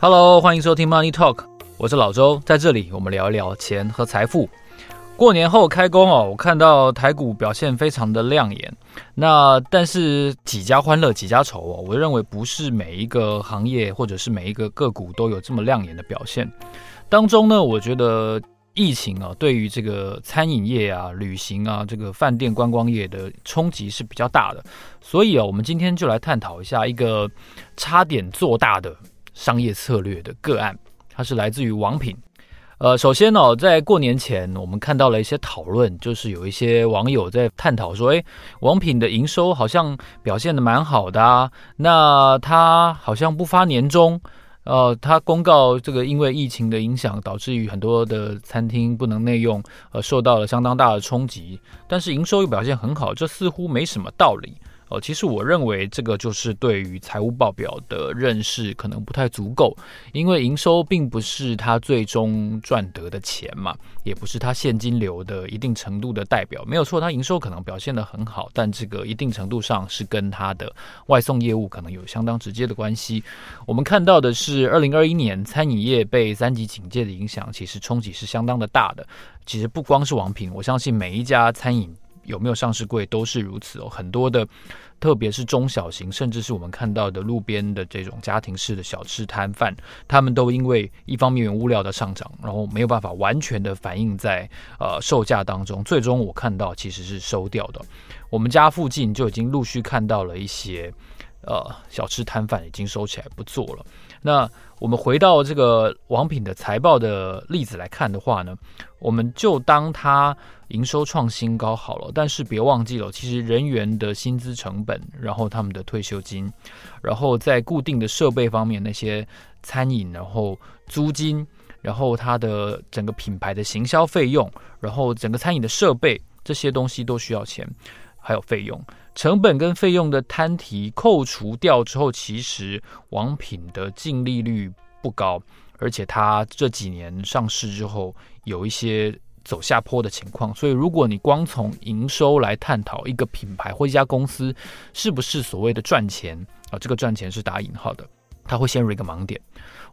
Hello，欢迎收听 Money Talk，我是老周，在这里我们聊一聊钱和财富。过年后开工哦，我看到台股表现非常的亮眼。那但是几家欢乐几家愁哦，我认为不是每一个行业或者是每一个个股都有这么亮眼的表现。当中呢，我觉得疫情啊，对于这个餐饮业啊、旅行啊、这个饭店观光业的冲击是比较大的。所以啊，我们今天就来探讨一下一个差点做大的商业策略的个案，它是来自于王品。呃，首先呢，在过年前，我们看到了一些讨论，就是有一些网友在探讨说，诶，王品的营收好像表现得蛮好的啊，那他好像不发年终，呃，他公告这个因为疫情的影响，导致于很多的餐厅不能内用，呃，受到了相当大的冲击，但是营收又表现很好，这似乎没什么道理。哦，其实我认为这个就是对于财务报表的认识可能不太足够，因为营收并不是他最终赚得的钱嘛，也不是他现金流的一定程度的代表。没有错，他营收可能表现得很好，但这个一定程度上是跟他的外送业务可能有相当直接的关系。我们看到的是，二零二一年餐饮业被三级警戒的影响，其实冲击是相当的大的。其实不光是王品，我相信每一家餐饮。有没有上市柜都是如此哦，很多的，特别是中小型，甚至是我们看到的路边的这种家庭式的小吃摊贩，他们都因为一方面物料的上涨，然后没有办法完全的反映在呃售价当中，最终我看到其实是收掉的。我们家附近就已经陆续看到了一些呃小吃摊贩已经收起来不做了。那我们回到这个王品的财报的例子来看的话呢，我们就当它营收创新高好了。但是别忘记了，其实人员的薪资成本，然后他们的退休金，然后在固定的设备方面，那些餐饮，然后租金，然后它的整个品牌的行销费用，然后整个餐饮的设备，这些东西都需要钱，还有费用。成本跟费用的摊提扣除掉之后，其实王品的净利率不高，而且它这几年上市之后有一些走下坡的情况。所以，如果你光从营收来探讨一个品牌或一家公司是不是所谓的赚钱啊，这个赚钱是打引号的，它会陷入一个盲点。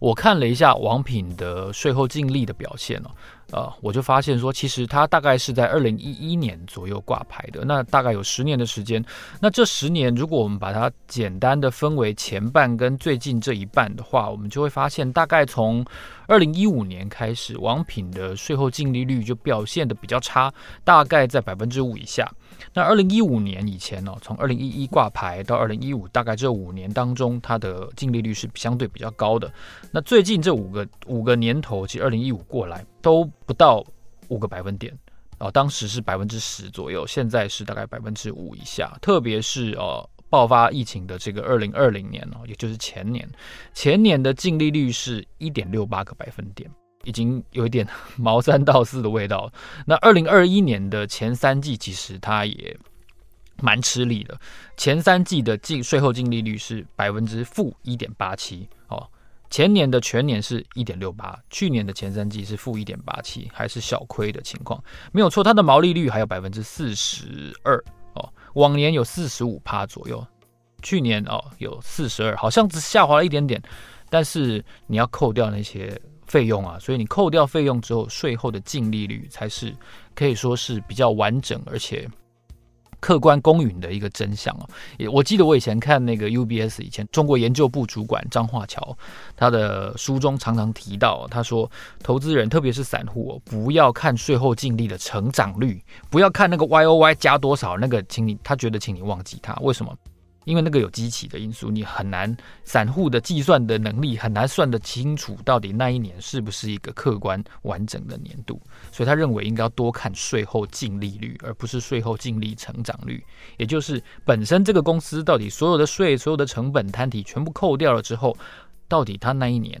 我看了一下王品的税后净利的表现哦。呃，我就发现说，其实它大概是在二零一一年左右挂牌的，那大概有十年的时间。那这十年，如果我们把它简单的分为前半跟最近这一半的话，我们就会发现，大概从二零一五年开始，王品的税后净利率就表现的比较差，大概在百分之五以下。那二零一五年以前呢，从二零一一挂牌到二零一五，大概这五年当中，它的净利率是相对比较高的。那最近这五个五个年头，其实二零一五过来都不到五个百分点哦，当时是百分之十左右，现在是大概百分之五以下。特别是呃爆发疫情的这个二零二零年哦，也就是前年，前年的净利率是一点六八个百分点，已经有一点毛三到四的味道。那二零二一年的前三季其实它也蛮吃力的，前三季的净税后净利率是百分之负一点八七哦。前年的全年是一点六八，去年的前三季是负一点八七，还是小亏的情况，没有错。它的毛利率还有百分之四十二哦，往年有四十五趴左右，去年哦有四十二，好像只下滑了一点点。但是你要扣掉那些费用啊，所以你扣掉费用之后，税后的净利率才是可以说是比较完整，而且。客观公允的一个真相哦，也我记得我以前看那个 UBS 以前中国研究部主管张化桥，他的书中常常提到，他说投资人特别是散户哦，不要看税后净利的成长率，不要看那个 YOY 加多少，那个请你他觉得请你忘记他，为什么？因为那个有机器的因素，你很难散户的计算的能力很难算得清楚到底那一年是不是一个客观完整的年度，所以他认为应该要多看税后净利率，而不是税后净利成长率，也就是本身这个公司到底所有的税、所有的成本摊体全部扣掉了之后，到底他那一年。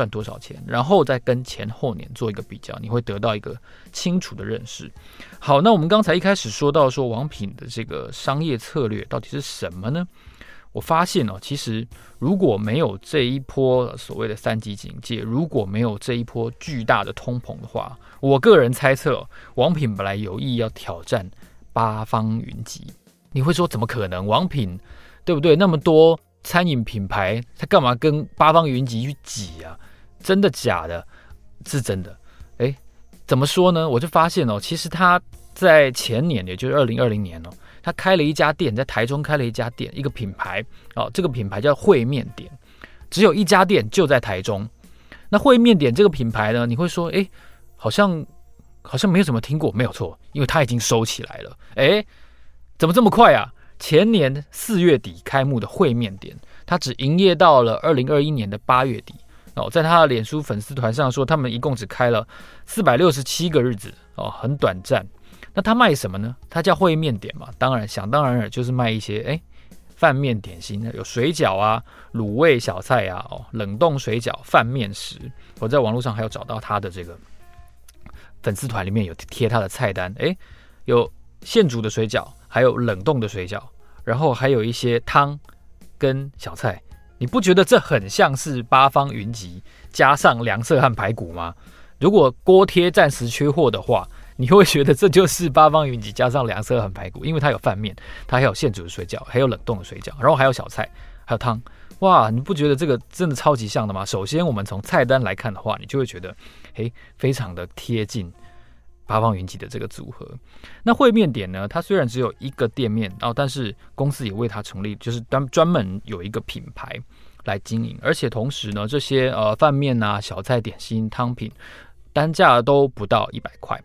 赚多少钱，然后再跟前后年做一个比较，你会得到一个清楚的认识。好，那我们刚才一开始说到说王品的这个商业策略到底是什么呢？我发现哦，其实如果没有这一波所谓的三级警戒，如果没有这一波巨大的通膨的话，我个人猜测，王品本来有意要挑战八方云集。你会说怎么可能？王品对不对？那么多。餐饮品牌，他干嘛跟八方云集去挤啊？真的假的？是真的。哎，怎么说呢？我就发现哦，其实他在前年，也就是二零二零年哦，他开了一家店，在台中开了一家店，一个品牌哦，这个品牌叫烩面点，只有一家店，就在台中。那烩面点这个品牌呢，你会说，哎，好像好像没有怎么听过，没有错，因为它已经收起来了。哎，怎么这么快啊？前年四月底开幕的烩面点，它只营业到了二零二一年的八月底哦。在他的脸书粉丝团上说，他们一共只开了四百六十七个日子哦，很短暂。那他卖什么呢？他叫烩面点嘛，当然想当然尔就是卖一些哎饭面点心，有水饺啊、卤味小菜啊、哦冷冻水饺、饭面食。我在网络上还有找到他的这个粉丝团里面有贴他的菜单，哎，有现煮的水饺。还有冷冻的水饺，然后还有一些汤跟小菜，你不觉得这很像是八方云集加上凉色和排骨吗？如果锅贴暂时缺货的话，你会觉得这就是八方云集加上凉色和排骨，因为它有饭面，它还有现煮的水饺，还有冷冻的水饺，然后还有小菜，还有汤。哇，你不觉得这个真的超级像的吗？首先，我们从菜单来看的话，你就会觉得，诶，非常的贴近。八方云集的这个组合，那烩面点呢？它虽然只有一个店面哦，但是公司也为它成立，就是专专门有一个品牌来经营，而且同时呢，这些呃饭面啊、小菜、点心、汤品，单价都不到一百块。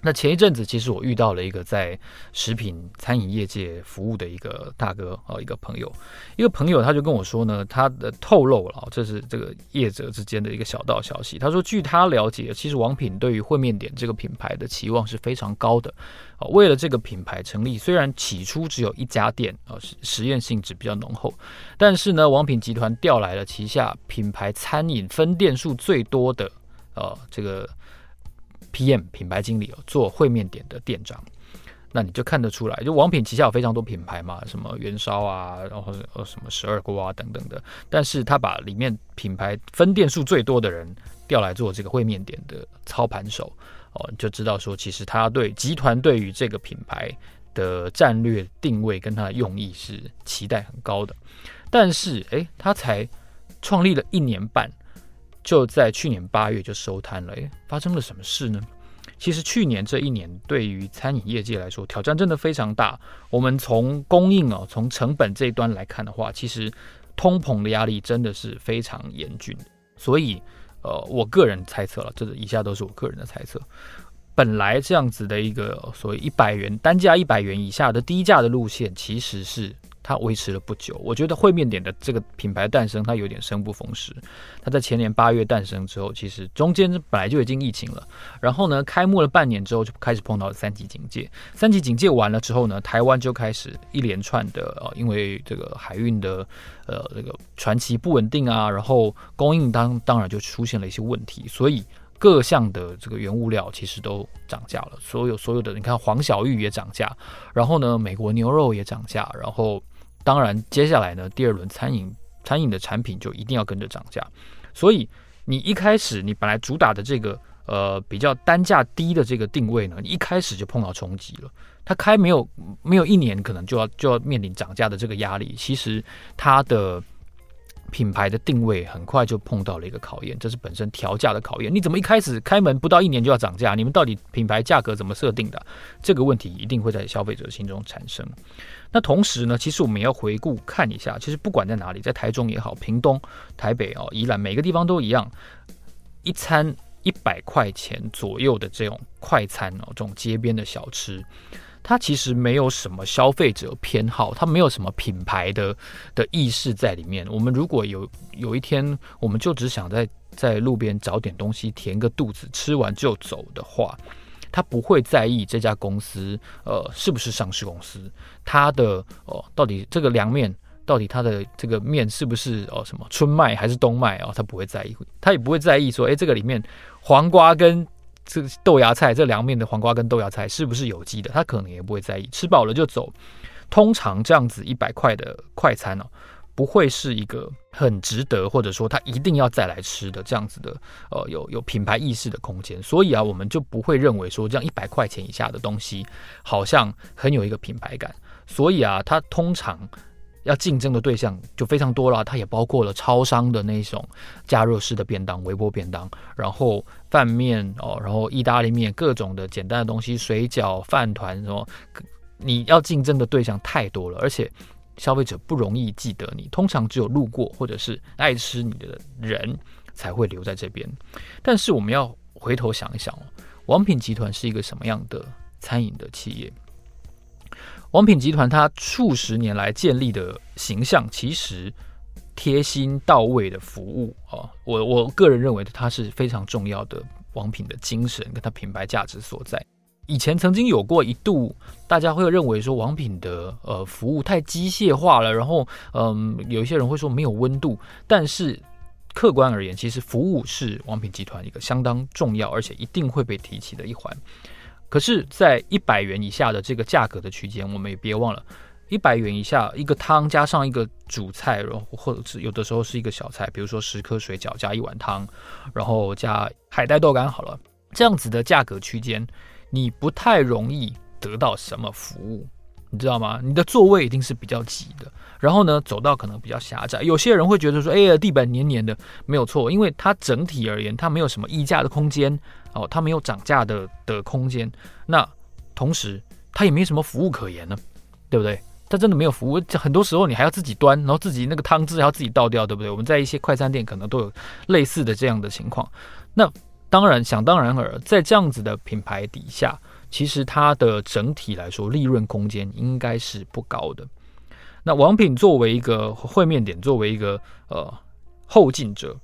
那前一阵子，其实我遇到了一个在食品餐饮业界服务的一个大哥哦，一个朋友，一个朋友他就跟我说呢，他的透露了，这是这个业者之间的一个小道消息。他说，据他了解，其实王品对于烩面点这个品牌的期望是非常高的。哦，为了这个品牌成立，虽然起初只有一家店，啊，实验性质比较浓厚，但是呢，王品集团调来了旗下品牌餐饮分店数最多的，呃，这个。PM 品牌经理哦，做烩面点的店长，那你就看得出来，就王品旗下有非常多品牌嘛，什么元烧啊，然后呃什么十二锅啊等等的，但是他把里面品牌分店数最多的人调来做这个烩面点的操盘手哦，就知道说，其实他对集团对于这个品牌的战略定位跟他的用意是期待很高的，但是诶，他才创立了一年半。就在去年八月就收摊了，诶，发生了什么事呢？其实去年这一年对于餐饮业界来说挑战真的非常大。我们从供应哦，从成本这一端来看的话，其实通膨的压力真的是非常严峻。所以，呃，我个人猜测了，这以下都是我个人的猜测。本来这样子的一个所谓一百元单价一百元以下的低价的路线，其实是。它维持了不久，我觉得烩面点的这个品牌诞生，它有点生不逢时。它在前年八月诞生之后，其实中间本来就已经疫情了，然后呢，开幕了半年之后就开始碰到了三级警戒。三级警戒完了之后呢，台湾就开始一连串的呃，因为这个海运的呃这个船期不稳定啊，然后供应当当然就出现了一些问题，所以各项的这个原物料其实都涨价了。所有所有的你看黄小玉也涨价，然后呢，美国牛肉也涨价，然后。当然，接下来呢，第二轮餐饮餐饮的产品就一定要跟着涨价，所以你一开始你本来主打的这个呃比较单价低的这个定位呢，你一开始就碰到冲击了。它开没有没有一年，可能就要就要面临涨价的这个压力。其实它的品牌的定位很快就碰到了一个考验，这是本身调价的考验。你怎么一开始开门不到一年就要涨价？你们到底品牌价格怎么设定的？这个问题一定会在消费者心中产生。那同时呢，其实我们也要回顾看一下，其实不管在哪里，在台中也好，屏东、台北哦、宜兰，每个地方都一样，一餐一百块钱左右的这种快餐哦，这种街边的小吃，它其实没有什么消费者偏好，它没有什么品牌的的意识在里面。我们如果有有一天，我们就只想在在路边找点东西填个肚子，吃完就走的话。他不会在意这家公司，呃，是不是上市公司，他的哦，到底这个凉面，到底他的这个面是不是哦什么春麦还是冬麦哦，他不会在意，他也不会在意说，哎，这个里面黄瓜跟这豆芽菜，这凉面的黄瓜跟豆芽菜是不是有机的，他可能也不会在意，吃饱了就走。通常这样子一百块的快餐哦。不会是一个很值得，或者说他一定要再来吃的这样子的，呃，有有品牌意识的空间。所以啊，我们就不会认为说这样一百块钱以下的东西好像很有一个品牌感。所以啊，它通常要竞争的对象就非常多了，它也包括了超商的那种加热式的便当、微波便当，然后饭面哦，然后意大利面，各种的简单的东西，水饺、饭团什么，你要竞争的对象太多了，而且消费者不容易记得你，通常只有路过或者是爱吃你的人才会留在这边。但是我们要回头想一想哦，王品集团是一个什么样的餐饮的企业？王品集团它数十年来建立的形象，其实贴心到位的服务啊，我我个人认为它是非常重要的王品的精神跟它品牌价值所在。以前曾经有过一度，大家会认为说王品的呃服务太机械化了，然后嗯，有一些人会说没有温度，但是客观而言，其实服务是王品集团一个相当重要而且一定会被提起的一环。可是，在一百元以下的这个价格的区间，我们也别忘了，一百元以下一个汤加上一个主菜，然后或者是有的时候是一个小菜，比如说十颗水饺加一碗汤，然后加海带豆干好了，这样子的价格区间，你不太容易得到什么服务，你知道吗？你的座位一定是比较挤的，然后呢，走道可能比较狭窄。有些人会觉得说，哎呀，地板黏黏的，没有错，因为它整体而言，它没有什么溢价的空间。哦，它没有涨价的的空间，那同时它也没什么服务可言呢，对不对？它真的没有服务，很多时候你还要自己端，然后自己那个汤汁还要自己倒掉，对不对？我们在一些快餐店可能都有类似的这样的情况。那当然，想当然尔，在这样子的品牌底下，其实它的整体来说利润空间应该是不高的。那王品作为一个会面点，作为一个呃后进者。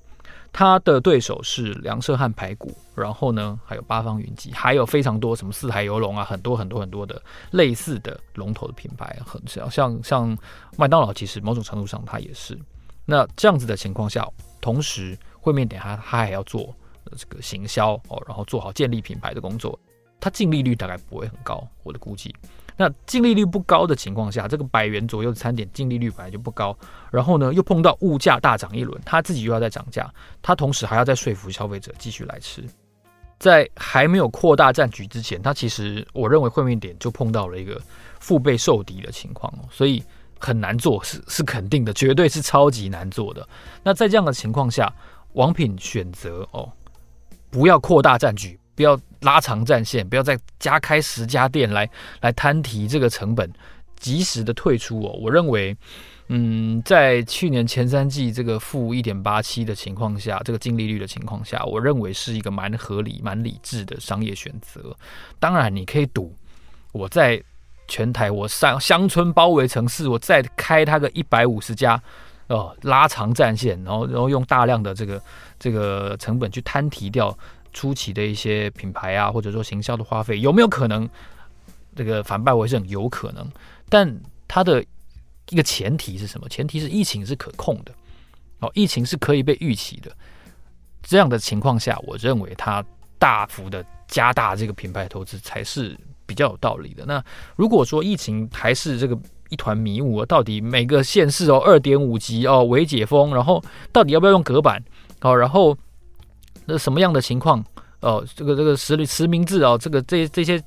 他的对手是梁社汉排骨，然后呢，还有八方云集，还有非常多什么四海游龙啊，很多很多很多的类似的龙头的品牌，很像像像麦当劳，其实某种程度上它也是。那这样子的情况下，同时会面点他他还要做这个行销哦，然后做好建立品牌的工作，它净利率大概不会很高，我的估计。那净利率不高的情况下，这个百元左右的餐点净利率本来就不高，然后呢又碰到物价大涨一轮，他自己又要再涨价，他同时还要再说服消费者继续来吃，在还没有扩大战局之前，他其实我认为会面点就碰到了一个腹背受敌的情况，所以很难做是是肯定的，绝对是超级难做的。那在这样的情况下，王品选择哦不要扩大战局。不要拉长战线，不要再加开十家店来来摊提这个成本，及时的退出哦。我认为，嗯，在去年前三季这个负一点八七的情况下，这个净利率的情况下，我认为是一个蛮合理、蛮理智的商业选择。当然，你可以赌，我在全台我上乡村包围城市，我再开它个一百五十家哦，拉长战线，然后然后用大量的这个这个成本去摊提掉。初期的一些品牌啊，或者说行销的花费，有没有可能这个反败为胜？有可能，但它的一个前提是什么？前提是疫情是可控的，哦，疫情是可以被预期的。这样的情况下，我认为它大幅的加大这个品牌投资才是比较有道理的。那如果说疫情还是这个一团迷雾，到底每个县市哦，二点五级哦，未解封，然后到底要不要用隔板？哦，然后。那什么样的情况？哦，这个这个实实名制哦，这个这这些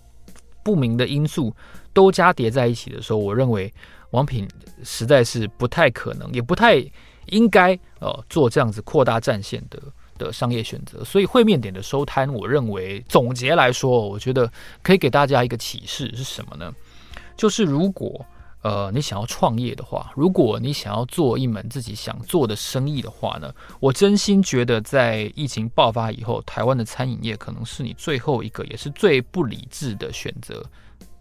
不明的因素都加叠在一起的时候，我认为王品实在是不太可能，也不太应该哦做这样子扩大战线的的商业选择。所以会面点的收摊，我认为总结来说，我觉得可以给大家一个启示是什么呢？就是如果。呃，你想要创业的话，如果你想要做一门自己想做的生意的话呢，我真心觉得在疫情爆发以后，台湾的餐饮业可能是你最后一个也是最不理智的选择，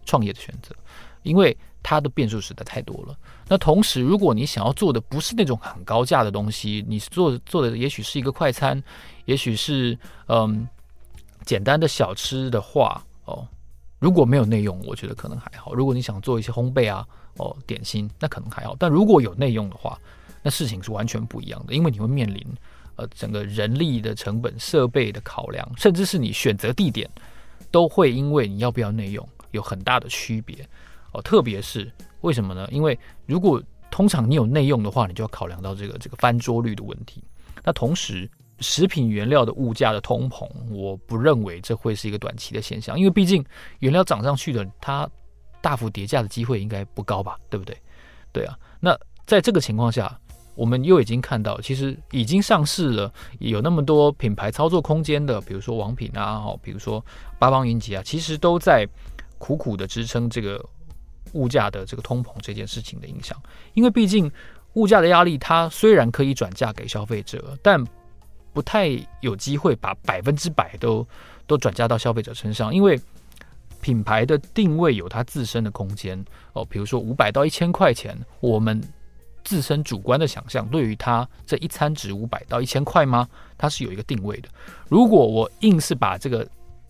创业的选择，因为它的变数实在太多了。那同时，如果你想要做的不是那种很高价的东西，你做做的也许是一个快餐，也许是嗯简单的小吃的话，哦，如果没有内用，我觉得可能还好。如果你想做一些烘焙啊。哦，点心那可能还好，但如果有内用的话，那事情是完全不一样的，因为你会面临呃整个人力的成本、设备的考量，甚至是你选择地点，都会因为你要不要内用有很大的区别。哦，特别是为什么呢？因为如果通常你有内用的话，你就要考量到这个这个翻桌率的问题。那同时，食品原料的物价的通膨，我不认为这会是一个短期的现象，因为毕竟原料涨上去的它。大幅叠价的机会应该不高吧，对不对？对啊，那在这个情况下，我们又已经看到，其实已经上市了，有那么多品牌操作空间的，比如说王品啊，哦，比如说八方云集啊，其实都在苦苦的支撑这个物价的这个通膨这件事情的影响。因为毕竟物价的压力，它虽然可以转嫁给消费者，但不太有机会把百分之百都都转嫁到消费者身上，因为品牌的定位有它自身的空间哦，比如说五百到一千块钱，我们。自身主观的想象，对于它这一餐值五百到一千块吗？它是有一个定位的。如果我硬是把这个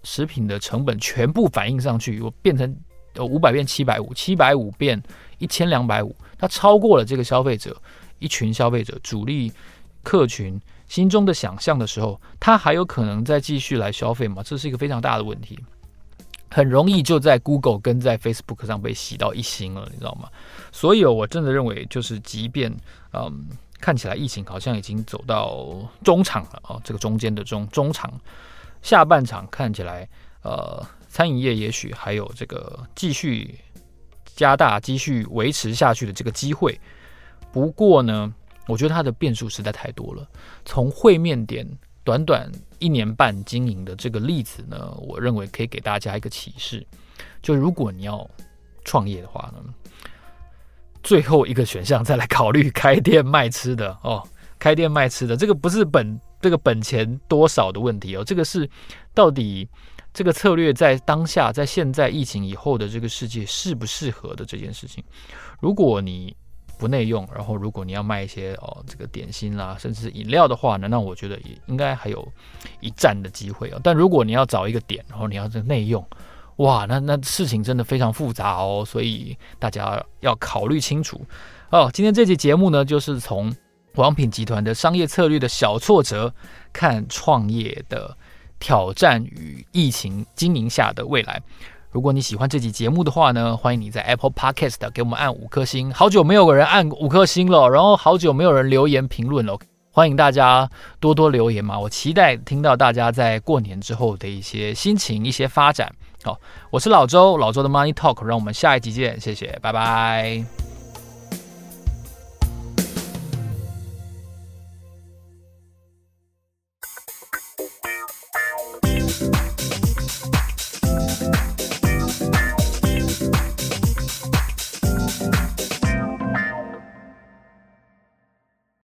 食品的成本全部反映上去，我变成呃五百变七百五，七百五变一千两百五，它超过了这个消费者一群消费者主力客群心中的想象的时候，它还有可能再继续来消费吗？这是一个非常大的问题。很容易就在 Google 跟在 Facebook 上被洗到一星了，你知道吗？所以，我真的认为，就是即便嗯，看起来疫情好像已经走到中场了啊，这个中间的中中场下半场看起来，呃，餐饮业也许还有这个继续加大、继续维持下去的这个机会。不过呢，我觉得它的变数实在太多了，从会面点。短短一年半经营的这个例子呢，我认为可以给大家一个启示：就如果你要创业的话呢，最后一个选项再来考虑开店卖吃的哦。开店卖吃的这个不是本这个本钱多少的问题哦，这个是到底这个策略在当下在现在疫情以后的这个世界适不适合的这件事情。如果你不内用，然后如果你要卖一些哦这个点心啦，甚至饮料的话呢，那我觉得也应该还有一战的机会哦。但如果你要找一个点，然后你要这内用，哇，那那事情真的非常复杂哦，所以大家要考虑清楚哦。今天这期节目呢，就是从王品集团的商业策略的小挫折，看创业的挑战与疫情经营下的未来。如果你喜欢这集节目的话呢，欢迎你在 Apple Podcast 给我们按五颗星。好久没有人按五颗星了，然后好久没有人留言评论了，欢迎大家多多留言嘛！我期待听到大家在过年之后的一些心情、一些发展。好，我是老周，老周的 Money Talk，让我们下一集见，谢谢，拜拜。